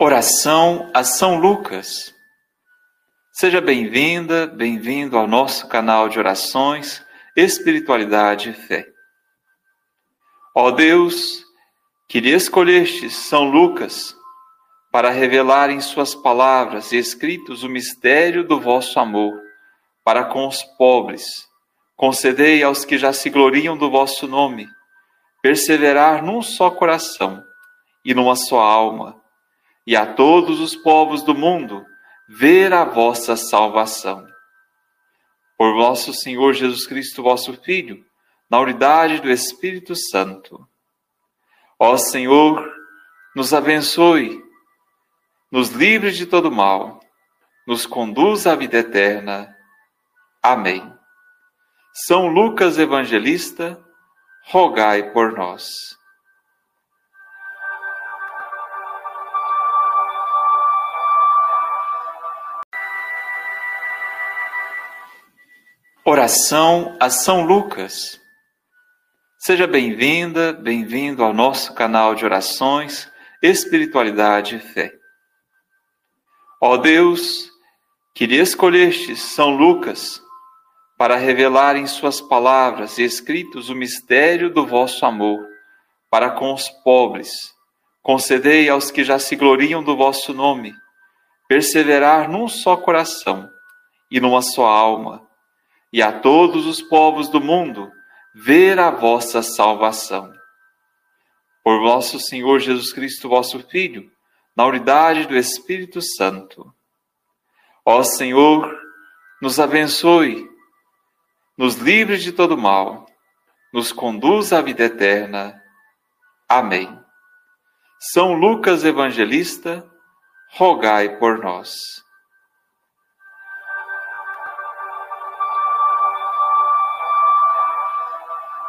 Oração a São Lucas. Seja bem-vinda, bem-vindo ao nosso canal de orações, espiritualidade e fé. Ó Deus, que lhe escolhestes São Lucas para revelar em suas palavras e escritos o mistério do vosso amor para com os pobres, concedei aos que já se gloriam do vosso nome perseverar num só coração e numa só alma e a todos os povos do mundo ver a vossa salvação. Por nosso Senhor Jesus Cristo, vosso Filho, na unidade do Espírito Santo. Ó Senhor, nos abençoe, nos livre de todo mal, nos conduz à vida eterna. Amém. São Lucas Evangelista, rogai por nós. Oração a São Lucas. Seja bem-vinda, bem-vindo ao nosso canal de orações, espiritualidade e fé. Ó Deus, que lhe escolhestes São Lucas para revelar em suas palavras e escritos o mistério do vosso amor para com os pobres, concedei aos que já se gloriam do vosso nome perseverar num só coração e numa só alma e a todos os povos do mundo ver a vossa salvação. Por nosso Senhor Jesus Cristo, vosso Filho, na unidade do Espírito Santo. Ó Senhor, nos abençoe, nos livre de todo mal, nos conduz à vida eterna. Amém. São Lucas Evangelista, rogai por nós.